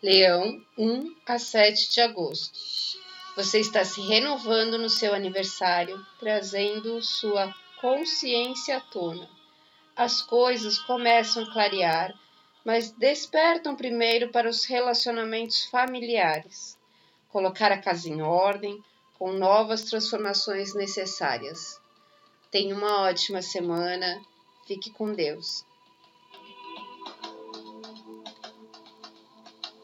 Leão, 1 a 7 de agosto. Você está se renovando no seu aniversário, trazendo sua consciência à tona. As coisas começam a clarear, mas despertam primeiro para os relacionamentos familiares. Colocar a casa em ordem, com novas transformações necessárias. Tenha uma ótima semana. Fique com Deus.